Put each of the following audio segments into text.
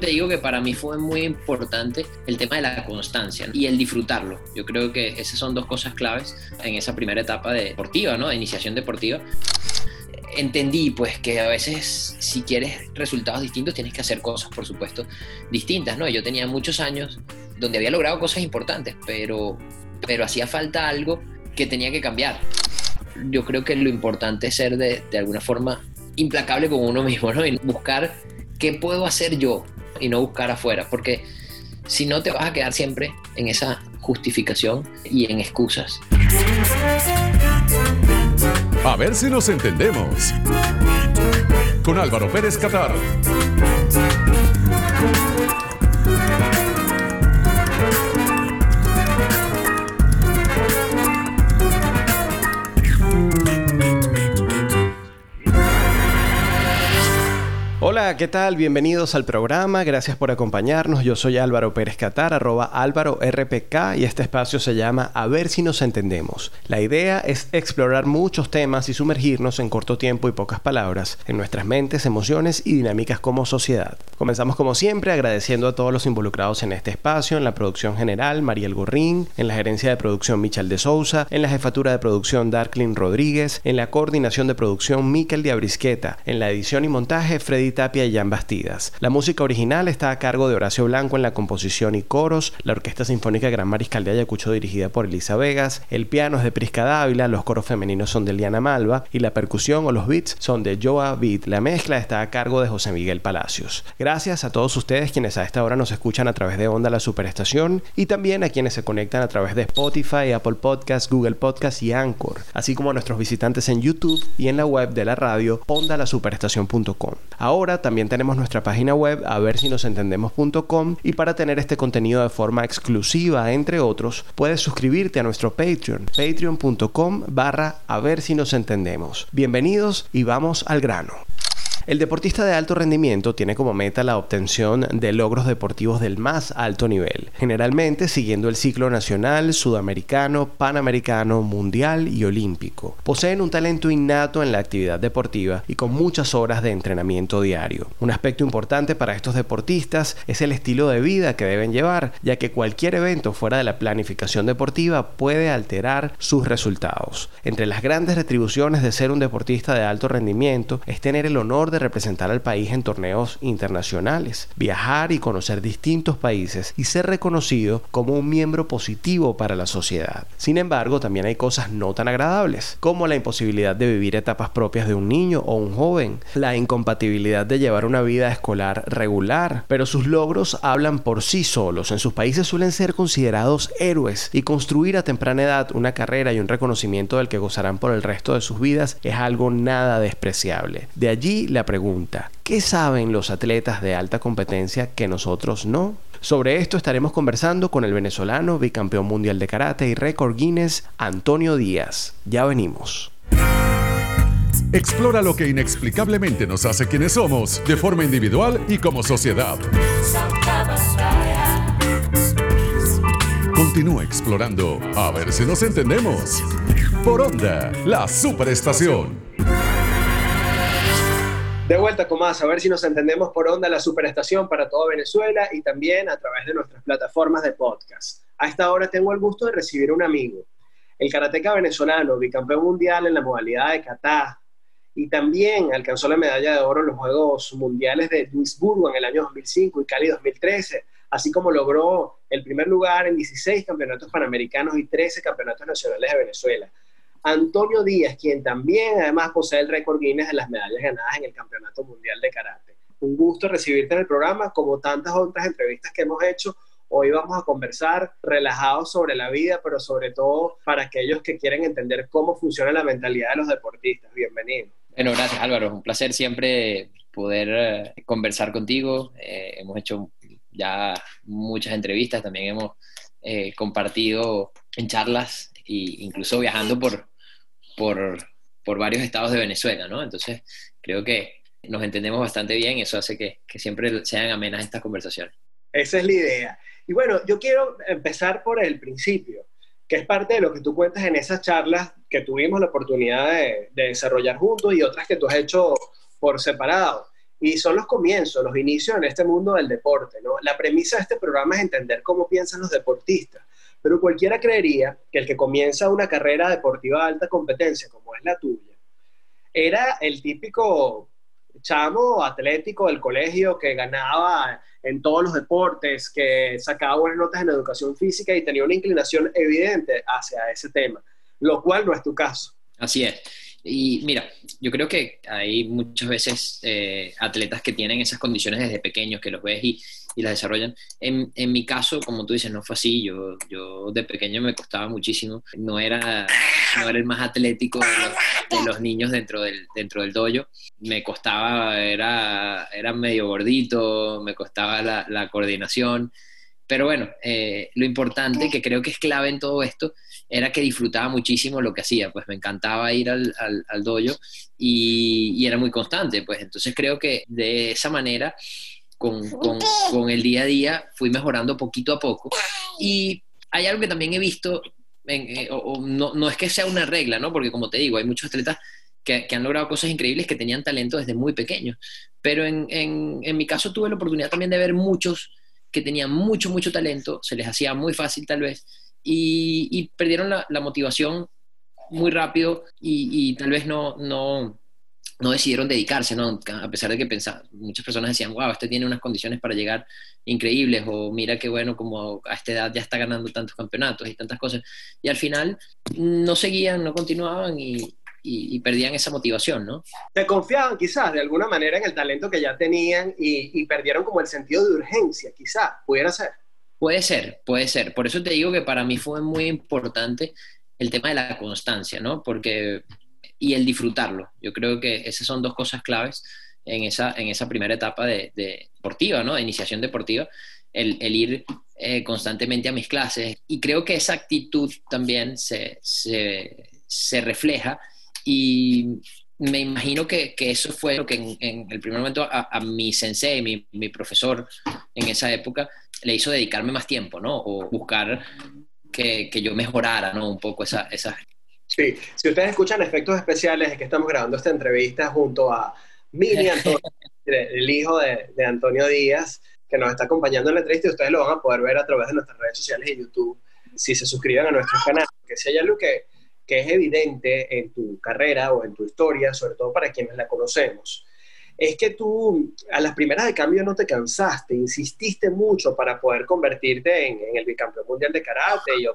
Te digo que para mí fue muy importante el tema de la constancia y el disfrutarlo. Yo creo que esas son dos cosas claves en esa primera etapa deportiva, ¿no? De iniciación deportiva entendí pues que a veces si quieres resultados distintos tienes que hacer cosas, por supuesto, distintas, ¿no? Yo tenía muchos años donde había logrado cosas importantes, pero, pero hacía falta algo que tenía que cambiar. Yo creo que lo importante es ser de, de alguna forma implacable con uno mismo, ¿no? Y buscar qué puedo hacer yo y no buscar afuera, porque si no te vas a quedar siempre en esa justificación y en excusas. A ver si nos entendemos. Con Álvaro Pérez Catar. Hola, ¿qué tal? Bienvenidos al programa, gracias por acompañarnos. Yo soy Álvaro Pérez Catar, arroba Álvaro RPK y este espacio se llama A ver si nos entendemos. La idea es explorar muchos temas y sumergirnos en corto tiempo y pocas palabras en nuestras mentes, emociones y dinámicas como sociedad. Comenzamos como siempre agradeciendo a todos los involucrados en este espacio, en la producción general, Mariel Gorrín, en la gerencia de producción Michal de Sousa, en la jefatura de producción Darklin Rodríguez, en la coordinación de producción Miquel de Abrisqueta, en la edición y montaje Freddy Tapia y Jan Bastidas. La música original está a cargo de Horacio Blanco en la composición y coros, la Orquesta Sinfónica Gran Mariscal de Ayacucho dirigida por Elisa Vegas, el piano es de Prisca Dávila, los coros femeninos son de Liana Malva y la percusión o los beats son de Joa Beat. La mezcla está a cargo de José Miguel Palacios. Gracias a todos ustedes quienes a esta hora nos escuchan a través de Onda La Superestación y también a quienes se conectan a través de Spotify, Apple Podcasts, Google Podcasts y Anchor, así como a nuestros visitantes en YouTube y en la web de la radio ondalasuperestación.com. Ahora Ahora también tenemos nuestra página web a ver si nos entendemos.com y para tener este contenido de forma exclusiva, entre otros, puedes suscribirte a nuestro Patreon, patreon.com barra a ver si nos entendemos. Bienvenidos y vamos al grano. El deportista de alto rendimiento tiene como meta la obtención de logros deportivos del más alto nivel, generalmente siguiendo el ciclo nacional, sudamericano, panamericano, mundial y olímpico. Poseen un talento innato en la actividad deportiva y con muchas horas de entrenamiento diario. Un aspecto importante para estos deportistas es el estilo de vida que deben llevar, ya que cualquier evento fuera de la planificación deportiva puede alterar sus resultados. Entre las grandes retribuciones de ser un deportista de alto rendimiento es tener el honor de representar al país en torneos internacionales, viajar y conocer distintos países y ser reconocido como un miembro positivo para la sociedad. Sin embargo, también hay cosas no tan agradables, como la imposibilidad de vivir etapas propias de un niño o un joven, la incompatibilidad de llevar una vida escolar regular, pero sus logros hablan por sí solos. En sus países suelen ser considerados héroes y construir a temprana edad una carrera y un reconocimiento del que gozarán por el resto de sus vidas es algo nada despreciable. De allí la pregunta, ¿qué saben los atletas de alta competencia que nosotros no? Sobre esto estaremos conversando con el venezolano bicampeón mundial de karate y récord Guinness, Antonio Díaz. Ya venimos. Explora lo que inexplicablemente nos hace quienes somos, de forma individual y como sociedad. Continúa explorando, a ver si nos entendemos. Por Onda, la superestación. De vuelta con más, a ver si nos entendemos por onda la superestación para toda Venezuela y también a través de nuestras plataformas de podcast. A esta hora tengo el gusto de recibir un amigo, el karateca venezolano, bicampeón mundial en la modalidad de kata, y también alcanzó la medalla de oro en los Juegos Mundiales de Duisburgo en el año 2005 y Cali 2013, así como logró el primer lugar en 16 campeonatos panamericanos y 13 campeonatos nacionales de Venezuela. Antonio Díaz, quien también además posee el récord Guinness de las medallas ganadas en el Campeonato Mundial de Karate. Un gusto recibirte en el programa, como tantas otras entrevistas que hemos hecho. Hoy vamos a conversar relajados sobre la vida, pero sobre todo para aquellos que quieren entender cómo funciona la mentalidad de los deportistas. Bienvenido. Bueno, gracias Álvaro. Un placer siempre poder eh, conversar contigo. Eh, hemos hecho ya muchas entrevistas, también hemos eh, compartido en charlas e incluso viajando por, por, por, varios estados de Venezuela, ¿no? Entonces, creo que nos entendemos bastante bien y eso hace que, que siempre sean amenas estas conversaciones. Esa es la idea. Y bueno, yo quiero empezar por el principio, que es parte de lo que tú cuentas en esas charlas que tuvimos la oportunidad de, de desarrollar juntos y otras que tú has hecho por separado. y son los comienzos, los inicios en este mundo del deporte. ¿no? La premisa de este programa es entender cómo piensan los deportistas, pero cualquiera creería que el que comienza una carrera deportiva de alta competencia, como es la tuya, era el típico chamo atlético del colegio que ganaba en todos los deportes, que sacaba buenas notas en educación física y tenía una inclinación evidente hacia ese tema, lo cual no es tu caso. Así es. Y mira, yo creo que hay muchas veces eh, atletas que tienen esas condiciones desde pequeños, que los ves y, y las desarrollan. En, en, mi caso, como tú dices, no fue así. Yo, yo de pequeño me costaba muchísimo. No era, no era el más atlético de los, niños dentro del, dentro del dojo. Me costaba, era, era medio gordito, me costaba la, la coordinación. Pero bueno, eh, lo importante, que creo que es clave en todo esto, era que disfrutaba muchísimo lo que hacía, pues me encantaba ir al, al, al y, era muy constante, pues entonces creo que de esa manera, con, con, con, el día a día, fui mejorando poquito a poco. Y hay algo que también he visto, eh, no, no, es que sea una regla, ¿no? Porque como te digo, hay muchos atletas que, que han logrado cosas increíbles que tenían talento desde muy pequeños, pero en, en, en mi caso tuve la oportunidad también de ver muchos que tenían mucho, mucho talento, se les hacía muy fácil tal vez, y, y perdieron la, la, motivación muy rápido y, y tal vez no, no, no, decidieron dedicarse, ¿no? A pesar de que pensaba, muchas personas decían, wow, este tiene unas condiciones para llegar increíbles, o mira qué bueno, como a esta edad ya está ganando tantos campeonatos y tantas cosas. Y al final no seguían, no continuaban y, y, y, perdían esa motivación, ¿no? Se confiaban quizás de alguna manera en el talento que ya tenían y, y perdieron como el sentido de urgencia, quizás, pudiera ser. Puede ser, puede ser. Por eso te digo que para mí fue muy importante el tema de la constancia, ¿no? Porque, y el disfrutarlo. Yo creo que esas son dos cosas claves en esa, en esa primera etapa de, de deportiva, ¿no? De iniciación deportiva. El, ir eh, constantemente a mis clases. Y creo que esa actitud también se, se, refleja y me imagino que, que, eso fue lo que en, en el primer momento a, a mi sensei, mi, mi, profesor en esa época, le hizo dedicarme más tiempo, ¿no? O buscar que, que yo mejorara, ¿no? Un poco esa, esa... Sí, si ustedes escuchan efectos especiales es que estamos grabando esta entrevista junto a Mini Antonio, el hijo de, de, Antonio Díaz, que nos está acompañando en la entrevista y ustedes lo van a poder ver a través de nuestras redes sociales y YouTube si se suscriben a nuestro canal. Que si hay algo que que es evidente en tu carrera o en tu historia, sobre todo para quienes la conocemos, es que tú a las primeras de cambio no te cansaste, insististe mucho para poder convertirte en, el bicampeón mundial de karate y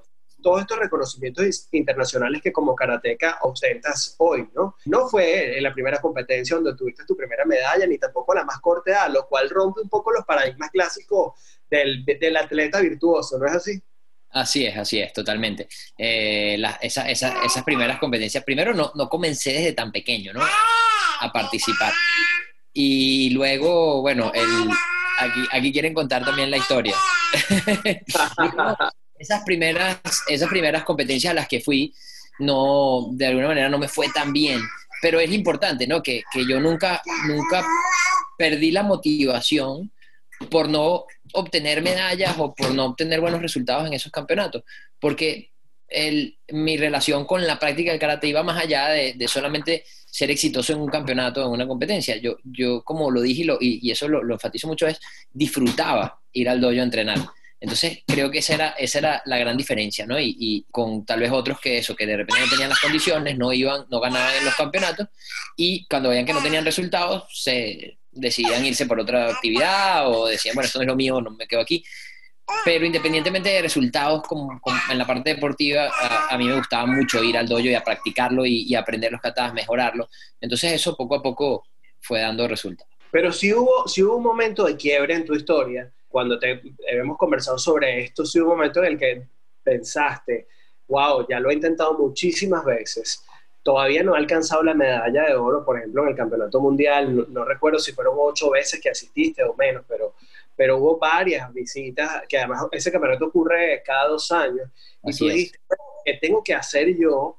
todos estos reconocimientos internacionales que como karateca ostentas hoy, ¿no? No fue en la primera competencia donde tuviste tu primera medalla, ni tampoco la más corta edad, lo cual rompe un poco los paradigmas clásicos del, del atleta virtuoso, ¿no es así? Así es, así es, totalmente. Eh, esas primeras competencias, primero no, no, comencé desde tan pequeño, ¿no? A participar. Y luego, bueno, el, aquí, aquí quieren contar también la historia. esas, primeras, esas primeras competencias a las que fui, no, de alguna manera no me fue tan bien. Pero es importante, ¿no? Que, que yo nunca, nunca perdí la motivación por no obtener medallas o por no obtener buenos resultados en esos campeonatos, porque el, mi relación con la práctica del karate iba más allá de, de, solamente ser exitoso en un campeonato, en una competencia. Yo, yo como lo dije y, lo, y, eso lo, lo, enfatizo mucho, es disfrutaba ir al dojo a entrenar. Entonces creo que esa era, esa era la gran diferencia, ¿no? Y, y, con tal vez otros que eso, que de repente no tenían las condiciones, no iban, no ganaban en los campeonatos y cuando veían que no tenían resultados, se decidían irse por otra actividad o decían, bueno, esto no es lo mío, no me quedo aquí. Pero independientemente de resultados como, como en la parte deportiva, a, a, mí me gustaba mucho ir al dojo y a practicarlo y, y aprender los katanas, mejorarlo. Entonces eso poco a poco fue dando resultados. Pero si hubo, si hubo un momento de quiebre en tu historia, cuando te hemos conversado sobre esto, si hubo un momento en el que pensaste, wow, ya lo he intentado muchísimas veces, todavía no ha alcanzado la medalla de oro, por ejemplo, en el Campeonato Mundial. No, no, recuerdo si fueron ocho veces que asististe o menos, pero, pero hubo varias visitas, que además ese campeonato ocurre cada dos años. Y tú dijiste, ¿qué tengo que hacer yo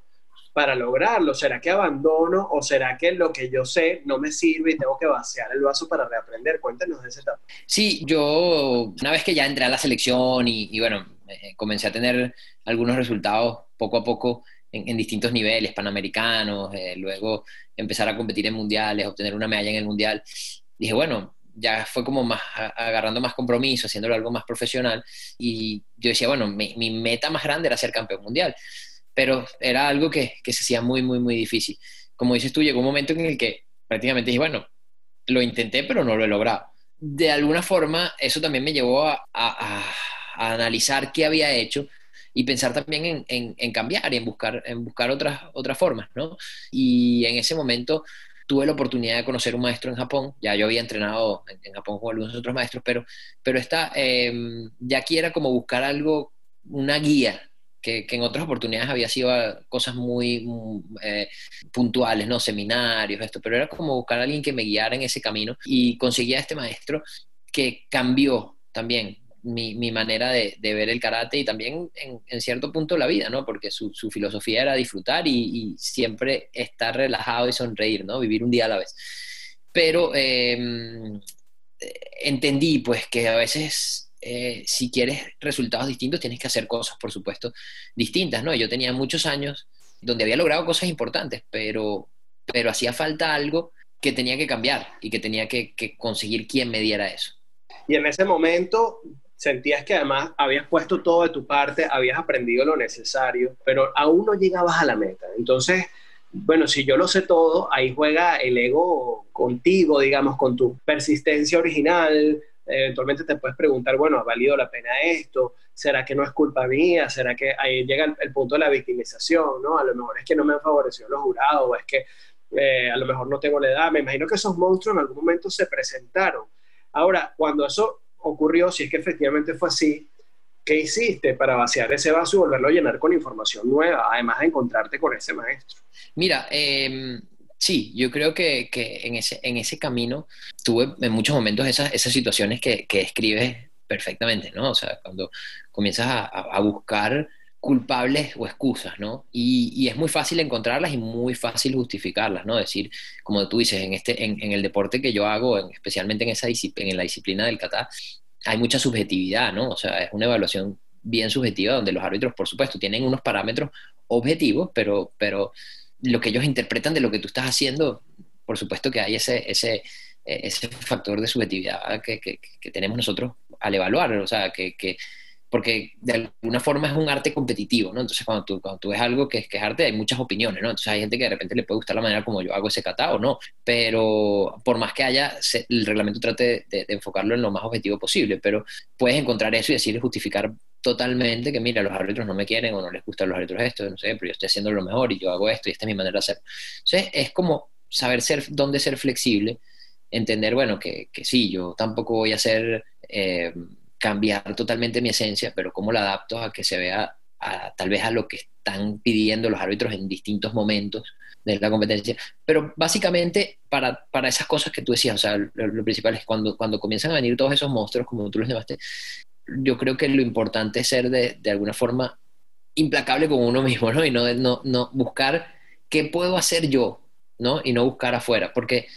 para lograrlo? ¿Será que abandono o será que lo que yo sé no me sirve y tengo que vaciar el vaso para reaprender? Cuéntanos de esa etapa. Sí, yo una vez que ya entré a la selección y, y bueno, eh, comencé a tener algunos resultados poco a poco, en, en distintos niveles, panamericanos, eh, luego empezar a competir en mundiales, obtener una medalla en el mundial. dije, bueno, ya fue como más agarrando más compromiso, haciéndolo algo más profesional. Y yo decía, bueno, mi, meta más grande era ser campeón mundial, pero era algo que, que, se hacía muy, muy, muy difícil. Como dices tú, llegó un momento en el que prácticamente dije, bueno, lo intenté, pero no lo he logrado. De alguna forma, eso también me llevó a, a, a analizar qué había hecho y pensar también en, en, en, cambiar y en buscar, en buscar otras, otras formas, ¿no? Y en ese momento tuve la oportunidad de conocer un maestro en Japón, ya yo había entrenado en, Japón con algunos otros maestros, pero, pero esta, eh, ya aquí era como buscar algo, una guía, que, en otras oportunidades había sido cosas muy eh, puntuales, ¿no? Seminarios, esto, pero era como buscar a alguien que me guiara en ese camino y conseguía a este maestro que cambió también mi, mi manera de, de, ver el karate y también en, en, cierto punto la vida, ¿no? Porque su, su filosofía era disfrutar y, y, siempre estar relajado y sonreír, ¿no? Vivir un día a la vez. Pero eh, entendí, pues, que a veces eh, si quieres resultados distintos tienes que hacer cosas, por supuesto, distintas, ¿no? Yo tenía muchos años donde había logrado cosas importantes, pero, pero hacía falta algo que tenía que cambiar y que tenía que, que conseguir quien me diera eso. Y en ese momento sentías que además habías puesto todo de tu parte, habías aprendido lo necesario, pero aún no llegabas a la meta. Entonces, bueno, si yo lo sé todo, ahí juega el ego contigo, digamos, con tu persistencia original. Eventualmente te puedes preguntar, bueno, ¿ha valido la pena esto? ¿Será que no es culpa mía? ¿Será que ahí llega el, el punto de la victimización? ¿no? A lo mejor es que no me han favorecido los jurados, o es que eh, a lo mejor no tengo la edad. Me imagino que esos monstruos en algún momento se presentaron. Ahora, cuando eso ocurrió, si es que efectivamente fue así, ¿qué hiciste para vaciar ese vaso y volverlo a llenar con información nueva, además de encontrarte con ese maestro? Mira, eh, sí, yo creo que, que, en, ese, en ese camino tuve en muchos momentos esas, esas situaciones que, que describes perfectamente, ¿no? O sea, cuando comienzas a buscar culpables o excusas, ¿no? Y, es muy fácil encontrarlas y muy fácil justificarlas, ¿no? Decir, como tú dices, en, este, en, el deporte que yo hago, en, especialmente en, esa en la disciplina del kata, hay mucha subjetividad, ¿no? O sea, es una evaluación bien subjetiva donde los árbitros, por supuesto, tienen unos parámetros objetivos, pero, pero lo que ellos interpretan de lo que tú estás haciendo, por supuesto que hay ese, ese, ese factor de subjetividad que, que, tenemos nosotros al evaluar, o sea, que porque de alguna forma es un arte competitivo, ¿no? Entonces cuando tú, cuando tú ves algo que que es arte hay muchas opiniones, ¿no? Entonces hay gente que de repente le puede gustar la manera como yo hago ese kata o no, pero por más que haya, el reglamento trate de, de, enfocarlo en lo más objetivo posible, pero puedes encontrar eso y decir, justificar totalmente que mira, los árbitros no me quieren o no les gustan los árbitros esto, no sé, pero yo estoy haciendo lo mejor y yo hago esto y esta es mi manera de hacer. Entonces es como saber ser, dónde ser flexible, entender, bueno, que, que sí, yo tampoco voy a ser... Eh, cambiar totalmente mi esencia, pero cómo la adapto a que se vea a, tal vez a lo que están pidiendo los árbitros en distintos momentos de la competencia. Pero básicamente para, para esas cosas que tú decías, o sea, lo, lo, principal es cuando, cuando comienzan a venir todos esos monstruos, como tú los llamaste, yo creo que lo importante es ser de, de alguna forma implacable con uno mismo, ¿no? Y no, no, no buscar qué puedo hacer yo, ¿no? Y no buscar afuera, porque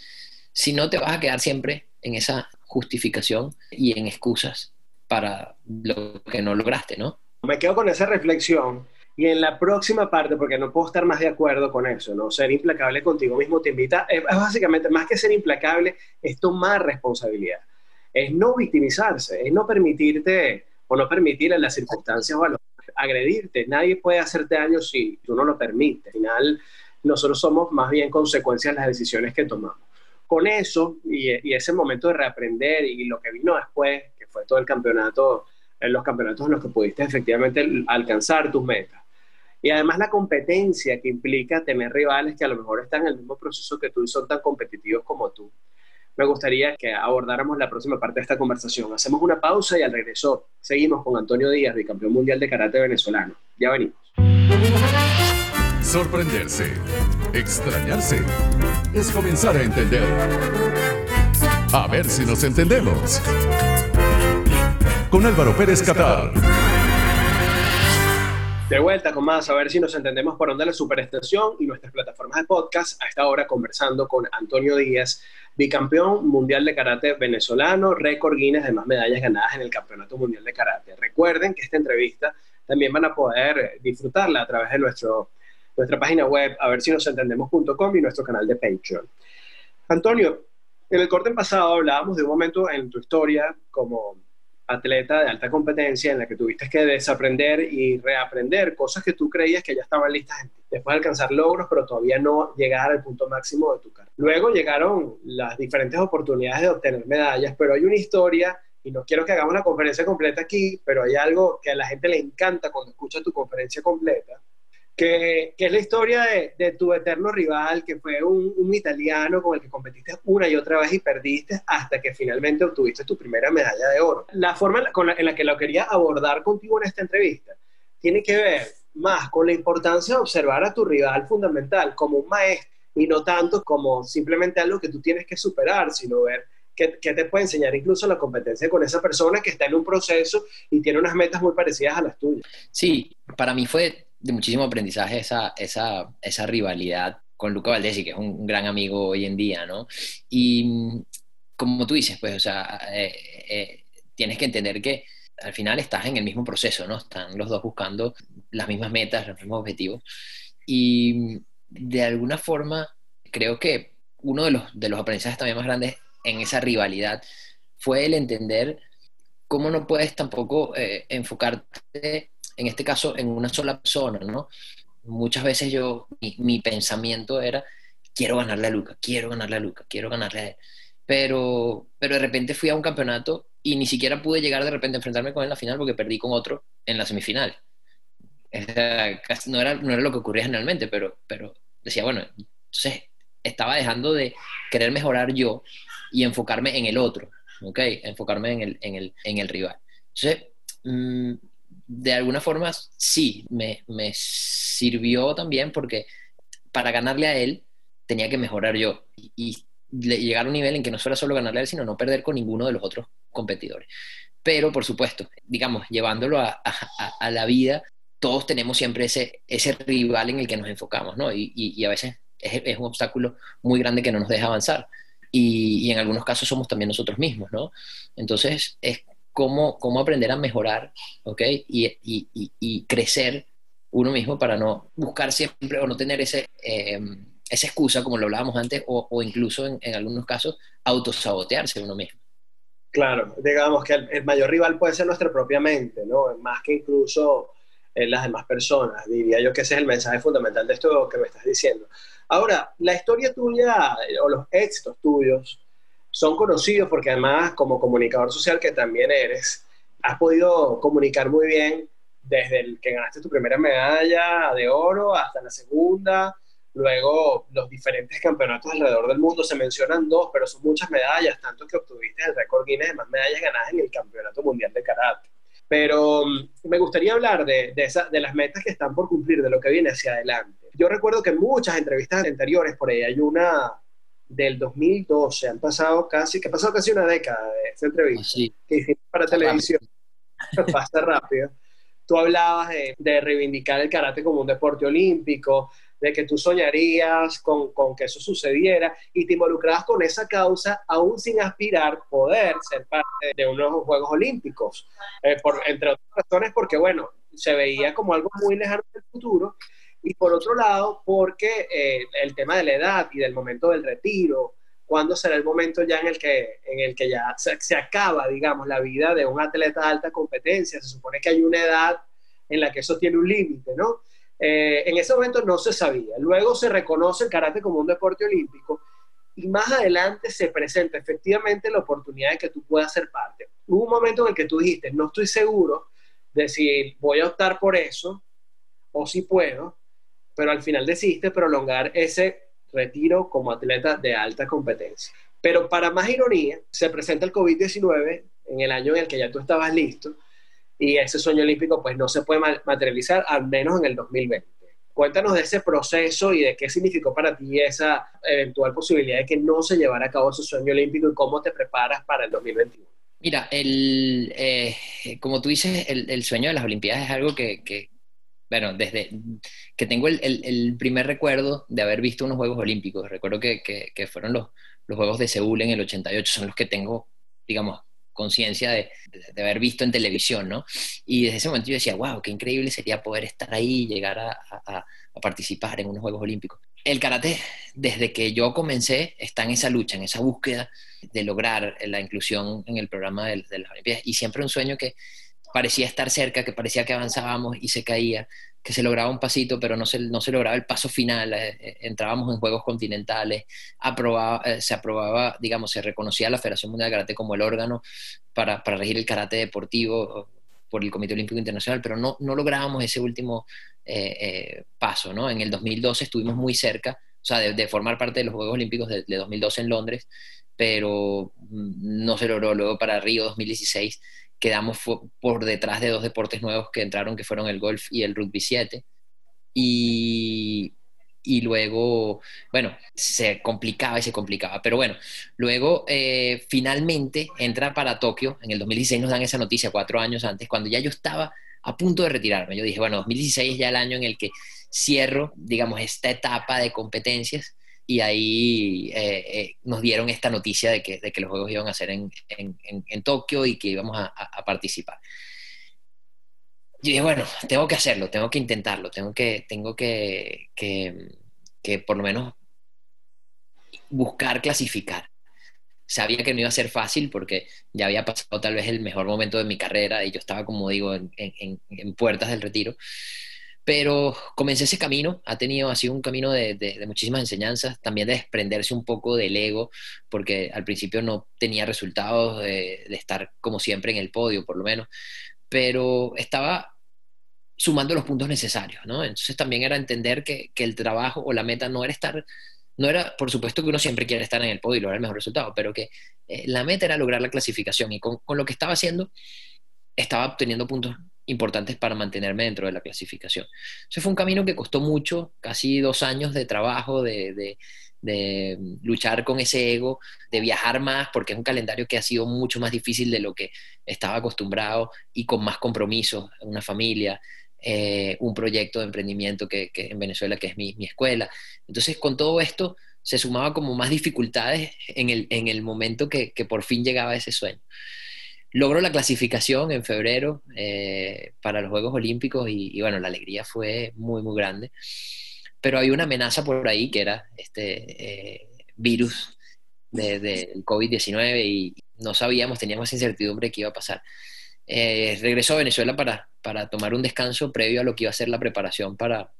si no te vas a quedar siempre en esa justificación y en excusas para lo que no lograste, ¿no? Me quedo con esa reflexión y en la próxima parte, porque no puedo estar más de acuerdo con eso, ¿no? Ser implacable contigo mismo te invita, es básicamente, más que ser implacable, es tomar responsabilidad, es no victimizarse, es no permitirte o no permitir en las circunstancias o a los, agredirte. Nadie puede hacerte daño si tú no lo permites. Al final, nosotros somos más bien consecuencias de las decisiones que tomamos. Con eso y, y ese momento de reaprender y lo que vino después, fue todo el campeonato, en los campeonatos en los que pudiste efectivamente alcanzar tus metas. Y además la competencia que implica tener rivales que a lo mejor están en el mismo proceso que tú y son tan competitivos como tú. Me gustaría que abordáramos la próxima parte de esta conversación. Hacemos una pausa y al regreso seguimos con Antonio Díaz, bicampeón mundial de karate venezolano. Ya venimos. Sorprenderse, extrañarse, es comenzar a entender. A ver si nos entendemos con Álvaro Pérez Catar. De vuelta con más, a ver si nos entendemos por onda la superestación y nuestras plataformas de podcast. A esta hora conversando con Antonio Díaz, bicampeón mundial de karate venezolano, récord Guinness de más medallas ganadas en el Campeonato Mundial de Karate. Recuerden que esta entrevista también van a poder disfrutarla a través de nuestro, nuestra página web, a ver si nos entendemos.com y nuestro canal de Patreon. Antonio, En el corte pasado hablábamos de un momento en tu historia como atleta de alta competencia en la que tuviste que desaprender y reaprender cosas que tú creías que ya estaban listas. Después de alcanzar logros, pero todavía no llegar al punto máximo de tu carrera. Luego llegaron las diferentes oportunidades de obtener medallas, pero hay una historia, y no quiero que hagamos la conferencia completa aquí, pero hay algo que a la gente le encanta cuando escucha tu conferencia completa, que, es la historia de, tu eterno rival, que fue un, italiano con el que competiste una y otra vez y perdiste hasta que finalmente obtuviste tu primera medalla de oro. La forma en la, que lo quería abordar contigo en esta entrevista tiene que ver más con la importancia de observar a tu rival fundamental como un maestro y no tanto como simplemente algo que tú tienes que superar, sino ver qué, qué, te puede enseñar incluso la competencia con esa persona que está en un proceso y tiene unas metas muy parecidas a las tuyas. Sí, para mí fue de muchísimo aprendizaje esa, esa, esa rivalidad con Luca Valdesi, que es un, gran amigo hoy en día, ¿no? Y como tú dices, pues, o sea, eh, eh, tienes que entender que al final estás en el mismo proceso, ¿no? Están los dos buscando las mismas metas, los mismos objetivos. Y de alguna forma, creo que uno de los, de los aprendizajes también más grandes en esa rivalidad fue el entender cómo no puedes tampoco eh, enfocarte en este caso, en una sola persona, ¿no? Muchas veces yo, mi, pensamiento era, quiero ganarle a Luca, quiero ganarle a Luca, quiero ganarle a él. Pero, pero de repente fui a un campeonato y ni siquiera pude llegar de repente a enfrentarme con él en la final porque perdí con otro en la semifinal. no, era, no era lo que ocurría generalmente, pero, pero decía, bueno, entonces estaba dejando de querer mejorar yo y enfocarme en el otro, ¿ok? Enfocarme en el, en el, en el rival. Entonces, mmm, de alguna forma sí, me, sirvió también porque para ganarle a él tenía que mejorar yo y, llegar a un nivel en que no fuera solo ganarle a él, sino no perder con ninguno de los otros competidores. Pero, por supuesto, digamos, llevándolo a, la vida, todos tenemos siempre ese, ese rival en el que nos enfocamos, ¿no? Y, a veces es, un obstáculo muy grande que no nos deja avanzar. Y, y, en algunos casos somos también nosotros mismos, ¿no? Entonces, es cómo, cómo aprender a mejorar, ¿ok? Y, y, y, crecer uno mismo para no buscar siempre o no tener ese, eh, esa excusa, como lo hablábamos antes, o, o incluso en, en, algunos casos autosabotearse uno mismo. Claro, digamos que el, mayor rival puede ser nuestra propia mente, ¿no? Más que incluso eh, las demás personas. Diría yo que ese es el mensaje fundamental de esto que me estás diciendo. Ahora, la historia tuya eh, o los éxitos tuyos son conocidos porque además como comunicador social que también eres, has podido comunicar muy bien desde el que ganaste tu primera medalla de oro hasta la segunda, luego los diferentes campeonatos alrededor del mundo, se mencionan dos, pero son muchas medallas, tanto que obtuviste el récord Guinness de más medallas ganadas en el Campeonato Mundial de Karate. Pero mm, me gustaría hablar de, de, de las metas que están por cumplir, de lo que viene hacia adelante. Yo recuerdo que en muchas entrevistas anteriores, por ahí hay una, del 2012. Han pasado casi, que ha pasado casi una década de esa entrevista que hiciste para televisión. Pasa rápido. Tú hablabas de, reivindicar el karate como un deporte olímpico, de que tú soñarías con, con, que eso sucediera y te involucrabas con esa causa aún sin aspirar poder ser parte de unos Juegos Olímpicos. Eh, por, entre otras razones porque, bueno, se veía como algo muy lejano del futuro y por otro lado, porque eh, el tema de la edad y del momento del retiro, cuándo será el momento ya en el que, en el que ya se, acaba, digamos, la vida de un atleta de alta competencia. Se supone que hay una edad en la que eso tiene un límite, ¿no? Eh, en ese momento no se sabía. Luego se reconoce el karate como un deporte olímpico y más adelante se presenta efectivamente la oportunidad de que tú puedas ser parte. Hubo un momento en el que tú dijiste, no estoy seguro de si voy a optar por eso o si puedo, pero al final decidiste prolongar ese retiro como atleta de alta competencia. Pero para más ironía, se presenta el COVID-19 en el año en el que ya tú estabas listo y ese sueño olímpico pues no se puede materializar al menos en el 2020. Cuéntanos de ese proceso y de qué significó para ti esa eventual posibilidad de que no se llevara a cabo ese sueño olímpico y cómo te preparas para el 2021. Mira, el, eh, como tú dices, el, sueño de las Olimpiadas es algo que, bueno, desde que tengo el, primer recuerdo de haber visto unos Juegos Olímpicos, recuerdo que, fueron los, Juegos de Seúl en el 88, son los que tengo, digamos, conciencia de, haber visto en televisión, ¿no? Y desde ese momento yo decía, wow, qué increíble sería poder estar ahí, llegar a, a, a participar en unos Juegos Olímpicos. El karate, desde que yo comencé, está en esa lucha, en esa búsqueda de lograr la inclusión en el programa de, de las Olimpiadas. Y siempre un sueño que parecía estar cerca, que parecía que avanzábamos y se caía, que se lograba un pasito, pero no se, no se lograba el paso final. Eh, eh, entrábamos en Juegos Continentales, eh, se aprobaba, digamos, se reconocía la Federación Mundial de Karate como el órgano para, para regir el karate deportivo por el Comité Olímpico Internacional, pero no, no lográbamos ese último paso. ¿no? En el 2012 estuvimos muy cerca, o sea, de, formar parte de los Juegos Olímpicos de, de 2012 en Londres, pero mm, no se logró. Luego para Río 2016 quedamos por detrás de dos deportes nuevos que entraron, que fueron el golf y el rugby 7. Y, y luego, bueno, se complicaba y se complicaba. Pero bueno, luego eh, finalmente entra para Tokio. En el 2016 nos dan esa noticia cuatro años antes, cuando ya yo estaba a punto de retirarme. Yo dije, bueno, 2016 es ya el año en el que cierro, digamos, esta etapa de competencias y ahí eh, eh, nos dieron esta noticia de que, de que, los Juegos iban a ser en, en, en, Tokio y que íbamos a, participar. Y dije, bueno, tengo que hacerlo, tengo que intentarlo, tengo que, tengo que, que, que por lo menos buscar clasificar. Sabía que no iba a ser fácil porque ya había pasado tal vez el mejor momento de mi carrera y yo estaba, como digo, en puertas del retiro. Pero comencé ese camino, ha tenido, ha sido un camino de, de, muchísimas enseñanzas, también de desprenderse un poco del ego, porque al principio no tenía resultados de, de estar como siempre en el podio, por lo menos, pero estaba sumando los puntos necesarios, ¿no? Entonces también era entender que, que, el trabajo o la meta no era estar, no era, por supuesto que uno siempre quiere estar en el podio y lograr el mejor resultado, pero que eh, la meta era lograr la clasificación y con, con, lo que estaba haciendo estaba obteniendo puntos importantes para mantenerme dentro de la clasificación. Ese fue un camino que costó mucho, casi dos años de trabajo, de, de, luchar con ese ego, de viajar más, porque es un calendario que ha sido mucho más difícil de lo que estaba acostumbrado y con más compromisos, una familia, eh, un proyecto de emprendimiento que, en Venezuela, que es mi, escuela. Entonces, con todo esto se sumaba como más dificultades en el, en el momento que, que por fin llegaba ese sueño logró la clasificación en febrero eh, para los Juegos Olímpicos y, y, bueno, la alegría fue muy, muy grande. Pero hay una amenaza por ahí que era este eh, virus del de, de COVID-19 y no sabíamos, teníamos incertidumbre qué iba a pasar. Eh, regresó a Venezuela para, para tomar un descanso previo a lo que iba a ser la preparación para,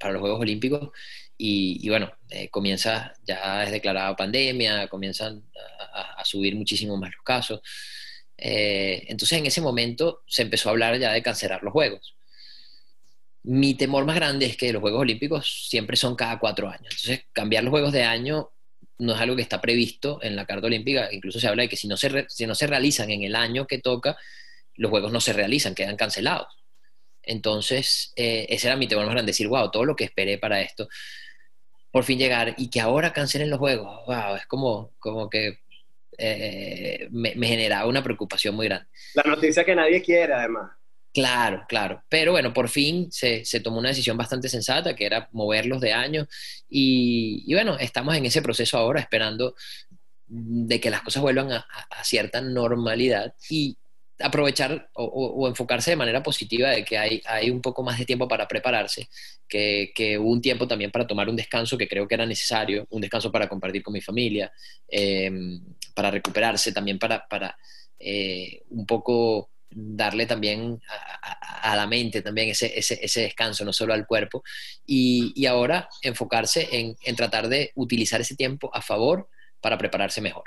para los Juegos Olímpicos y, y bueno, comienza, ya es declarada pandemia, comienzan a, a subir muchísimo más los casos. Eh, entonces en ese momento se empezó a hablar ya de cancelar los Juegos. Mi temor más grande es que los Juegos Olímpicos siempre son cada cuatro años. Entonces cambiar los Juegos de año no es algo que está previsto en la Carta Olímpica. Incluso se habla de que si no se, si no se realizan en el año que toca, los Juegos no se realizan, quedan cancelados. Entonces, eh, ese era mi temor más grande, decir, wow, todo lo que esperé para esto, por fin llegar y que ahora cancelen los Juegos, wow, es como, como que eh, me, me, generaba una preocupación muy grande. La noticia que nadie quiere, además. Claro, claro. Pero bueno, por fin se, se tomó una decisión bastante sensata, que era moverlos de año. Y, y, bueno, estamos en ese proceso ahora, esperando de que las cosas vuelvan a, a, a cierta normalidad. Y aprovechar o, enfocarse de manera positiva de que hay, hay un poco más de tiempo para prepararse, que, un tiempo también para tomar un descanso que creo que era necesario, un descanso para compartir con mi familia, eh, para recuperarse, también para, para eh, un poco darle también a, la mente también ese, ese, ese, descanso, no solo al cuerpo, y, y ahora enfocarse en, en tratar de utilizar ese tiempo a favor para prepararse mejor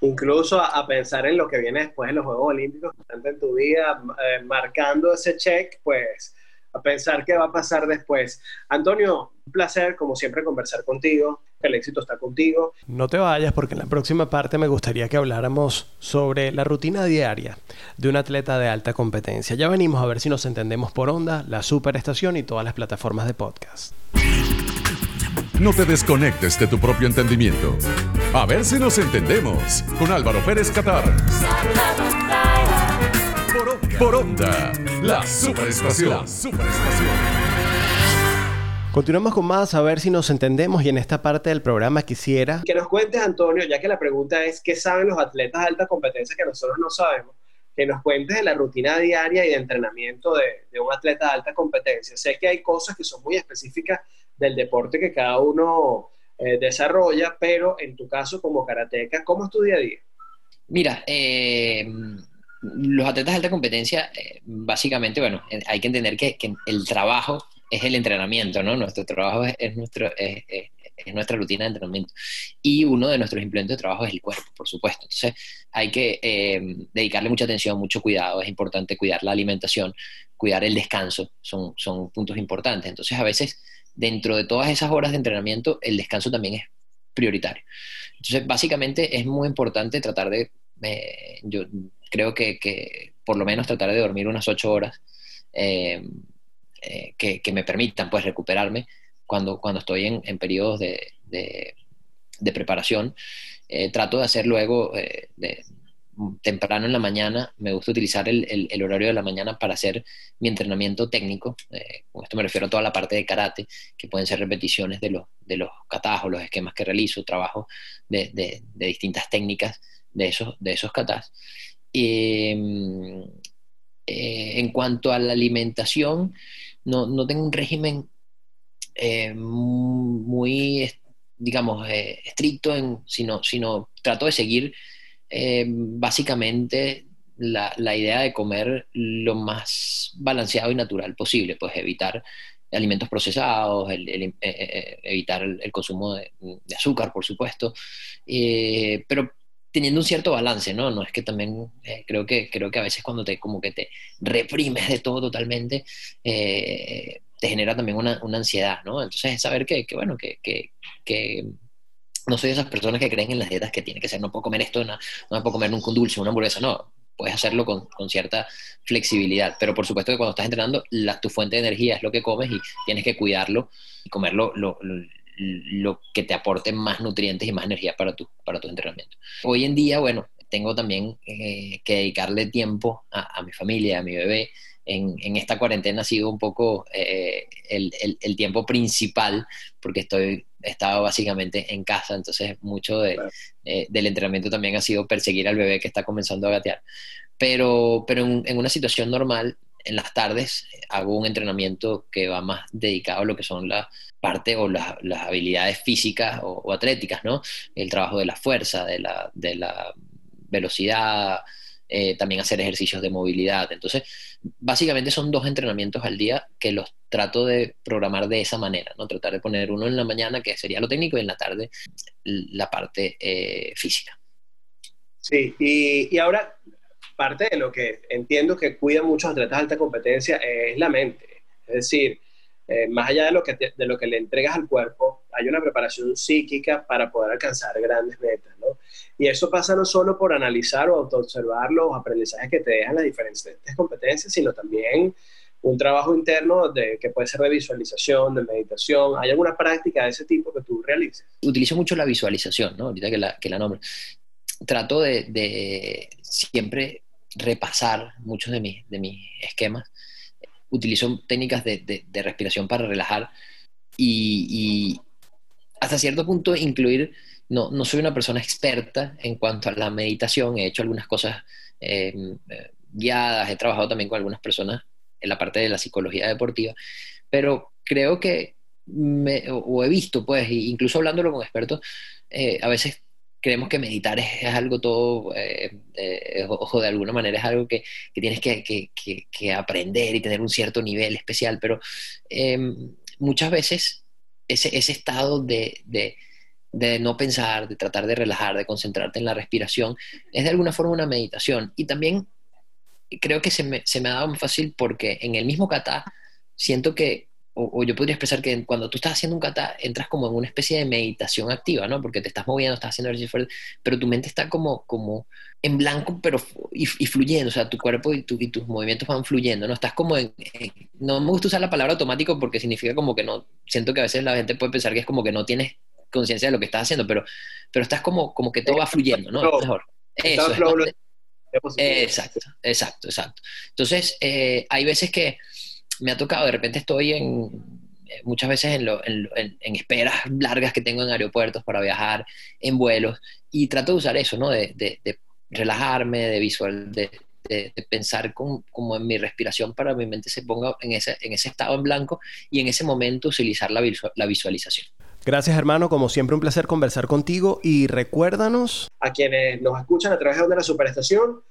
incluso a, pensar en lo que viene después de los Juegos Olímpicos, tanto en tu vida, eh, marcando ese check, pues a pensar qué va a pasar después. Antonio, un placer, como siempre, conversar contigo. El éxito está contigo. No te vayas porque en la próxima parte me gustaría que habláramos sobre la rutina diaria de un atleta de alta competencia. Ya venimos a ver si nos entendemos por onda, la superestación y todas las plataformas de podcast. No te desconectes de tu propio entendimiento. A ver si nos entendemos con Álvaro Pérez Catar. Por, por onda, la superestación. La superestación. Continuamos con más a ver si nos entendemos y en esta parte del programa quisiera... Que nos cuentes, Antonio, ya que la pregunta es, ¿qué saben los atletas de alta competencia que nosotros no sabemos? Que nos cuentes de la rutina diaria y de entrenamiento de, un atleta de alta competencia. Sé que hay cosas que son muy específicas del deporte que cada uno eh, desarrolla, pero en tu caso como karateca, ¿cómo es tu día a día? Mira, eh, los atletas de alta competencia, eh, básicamente, bueno, hay que entender que, el trabajo es el entrenamiento, ¿no? Nuestro trabajo es, nuestro, es, nuestra rutina de entrenamiento. Y uno de nuestros implementos de trabajo es el cuerpo, por supuesto. Entonces, hay que eh, dedicarle mucha atención, mucho cuidado. Es importante cuidar la alimentación, cuidar el descanso, son, son puntos importantes. Entonces, a veces, dentro de todas esas horas de entrenamiento, el descanso también es prioritario. Entonces, básicamente, es muy importante tratar de, eh, yo creo que, que, por lo menos tratar de dormir unas ocho horas. Eh, eh, que, me permitan pues recuperarme cuando, cuando estoy en, en periodos de, de, preparación. Eh, trato de hacer luego de, temprano en la mañana, me gusta utilizar el, el, horario de la mañana para hacer mi entrenamiento técnico. con esto me refiero a toda la parte de karate, que pueden ser repeticiones de los, de los katas o los esquemas que realizo, trabajo de, de, distintas técnicas de esos, de esos katas. en cuanto a la alimentación, no, no tengo un régimen eh, muy, digamos, eh, estricto, en, sino, sino trato de seguir eh, básicamente la, idea de comer lo más balanceado y natural posible, pues evitar alimentos procesados, evitar el, consumo de, azúcar, por supuesto, pero teniendo un cierto balance, ¿no? No es que también eh, creo que creo que a veces cuando te como que te reprimes de todo totalmente eh, te genera también una, una, ansiedad, ¿no? Entonces es saber que, que bueno que, que, que, no soy de esas personas que creen en las dietas que tiene que ser no puedo comer esto, no, no puedo comer nunca un dulce, una hamburguesa, no. Puedes hacerlo con, con, cierta flexibilidad, pero por supuesto que cuando estás entrenando, la, tu fuente de energía es lo que comes y tienes que cuidarlo y comerlo lo, lo que te aporte más nutrientes y más energía para tu, para tu entrenamiento. Hoy en día, bueno, tengo también eh, que dedicarle tiempo a, mi familia, a mi bebé. En, en, esta cuarentena ha sido un poco eh, el, el, tiempo principal porque estoy he estado básicamente en casa, entonces mucho de, eh, del entrenamiento también ha sido perseguir al bebé que está comenzando a gatear. Pero, pero en, en una situación normal, en las tardes hago un entrenamiento que va más dedicado a lo que son las parte o las habilidades físicas o, atléticas, ¿no? El trabajo de la fuerza, de la, de la velocidad, eh, también hacer ejercicios de movilidad. Entonces, básicamente son dos entrenamientos al día que los trato de programar de esa manera, ¿no? Tratar de poner uno en la mañana, que sería lo técnico, y en la tarde la parte eh, física. Sí, y, y ahora parte de lo que entiendo que cuidan muchos atletas de alta competencia es la mente. Es decir, eh, más allá de lo, que de lo que le entregas al cuerpo, hay una preparación psíquica para poder alcanzar grandes metas, ¿no? Y eso pasa no solo por analizar o autoobservar los aprendizajes que te dejan las diferentes competencias, sino también un trabajo interno de, que puede ser de visualización, de meditación. ¿Hay alguna práctica de ese tipo que tú realices? Utilizo mucho la visualización, ¿no? Ahorita que la, que la nombro. Trato de, de siempre repasar muchos de, mis, de mis esquemas. Utilizo técnicas de, de, respiración para relajar y, hasta cierto punto incluir, no, no, soy una persona experta en cuanto a la meditación, he hecho algunas cosas em, eh, guiadas, he trabajado también con algunas personas en la parte de la psicología deportiva, pero creo que, me, o he visto, pues, incluso hablándolo con expertos, eh, a veces creemos que meditar es, algo todo, eh, eh, ojo, de alguna manera es algo que, tienes que, aprender y tener un cierto nivel especial, pero em, muchas veces ese, ese estado de, no pensar, de tratar de relajar, de concentrarte en la respiración, es de alguna forma una meditación. Y también creo que se me, se me ha dado muy fácil porque en el mismo kata siento que o, yo podría expresar que cuando tú estás haciendo un kata, entras como en una especie de meditación activa, ¿no? Porque te estás moviendo, estás haciendo ejercicio fuerte, pero tu mente está como, como en blanco, pero y, fluyendo, o sea, tu cuerpo y, tu, y, tus movimientos van fluyendo, ¿no? Estás como en, No me gusta usar la palabra automático porque significa como que no... Siento que a veces la gente puede pensar que es como que no tienes conciencia de lo que estás haciendo, pero, pero estás como, como que todo va fluyendo, ¿no? Mejor. Eso, exacto, exacto, exacto. Entonces, eh, hay veces que me ha tocado, de repente estoy en, muchas veces en, esperas largas que tengo en aeropuertos para viajar, en vuelos, y trato de usar eso, ¿no? De, relajarme, de visual, de, pensar como en mi respiración para que mi mente se ponga en ese, en ese estado en blanco y en ese momento utilizar la, la visualización. Gracias hermano, como siempre un placer conversar contigo y recuérdanos... A quienes nos escuchan a través de la Superestación,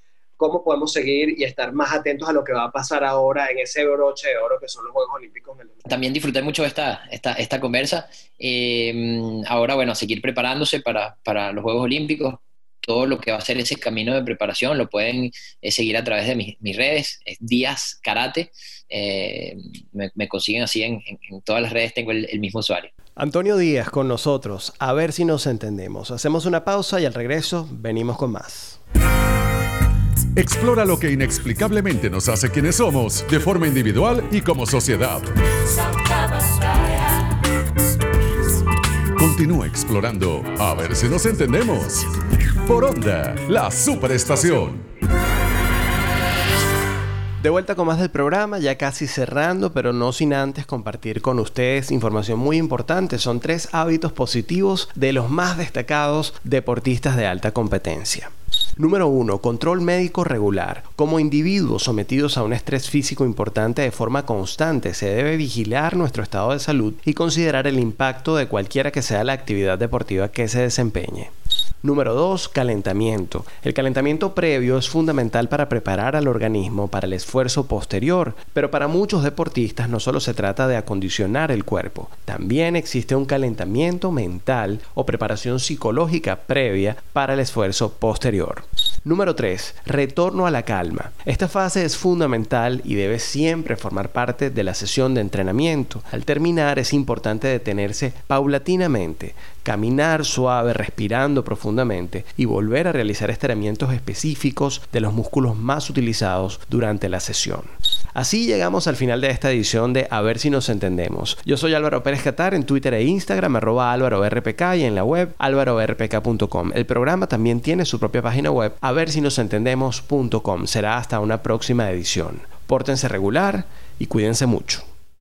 cómo podemos seguir y estar más atentos a lo que va a pasar ahora en ese broche de oro que son los Juegos Olímpicos. También disfruté mucho esta, esta, esta conversa. Eh, ahora, bueno, seguir preparándose para, para, los Juegos Olímpicos. Todo lo que va a ser ese camino de preparación lo pueden eh, seguir a través de mis, redes, es Díaz Karate. Eh, me, consiguen así en, todas las redes, tengo el mismo usuario. Antonio Díaz con nosotros, a ver si nos entendemos. Hacemos una pausa y al regreso venimos con más. Explora lo que inexplicablemente nos hace quienes somos, de forma individual y como sociedad. Continúa explorando, a ver si nos entendemos. Por Onda, la superestación. De vuelta con más del programa, ya casi cerrando, pero no sin antes compartir con ustedes información muy importante. Son tres hábitos positivos de los más destacados deportistas de alta competencia. Número 1. Control médico regular. Como individuos sometidos a un estrés físico importante de forma constante, se debe vigilar nuestro estado de salud y considerar el impacto de cualquiera que sea la actividad deportiva que se desempeñe. Número 2. Calentamiento. El calentamiento previo es fundamental para preparar al organismo para el esfuerzo posterior, pero para muchos deportistas no solo se trata de acondicionar el cuerpo, también existe un calentamiento mental o preparación psicológica previa para el esfuerzo posterior. Número 3. Retorno a la calma. Esta fase es fundamental y debe siempre formar parte de la sesión de entrenamiento. Al terminar es importante detenerse paulatinamente, caminar suave, respirando y volver a realizar estiramientos específicos de los músculos más utilizados durante la sesión. Así llegamos al final de esta edición de A ver si nos entendemos. Yo soy Álvaro Pérez Catar en Twitter e Instagram, arroba álvaro RPK y en la web álvarorpk.com. El programa también tiene su propia página web, a ver si nos entendemos.com. Será hasta una próxima edición. Pórtense regular y cuídense mucho.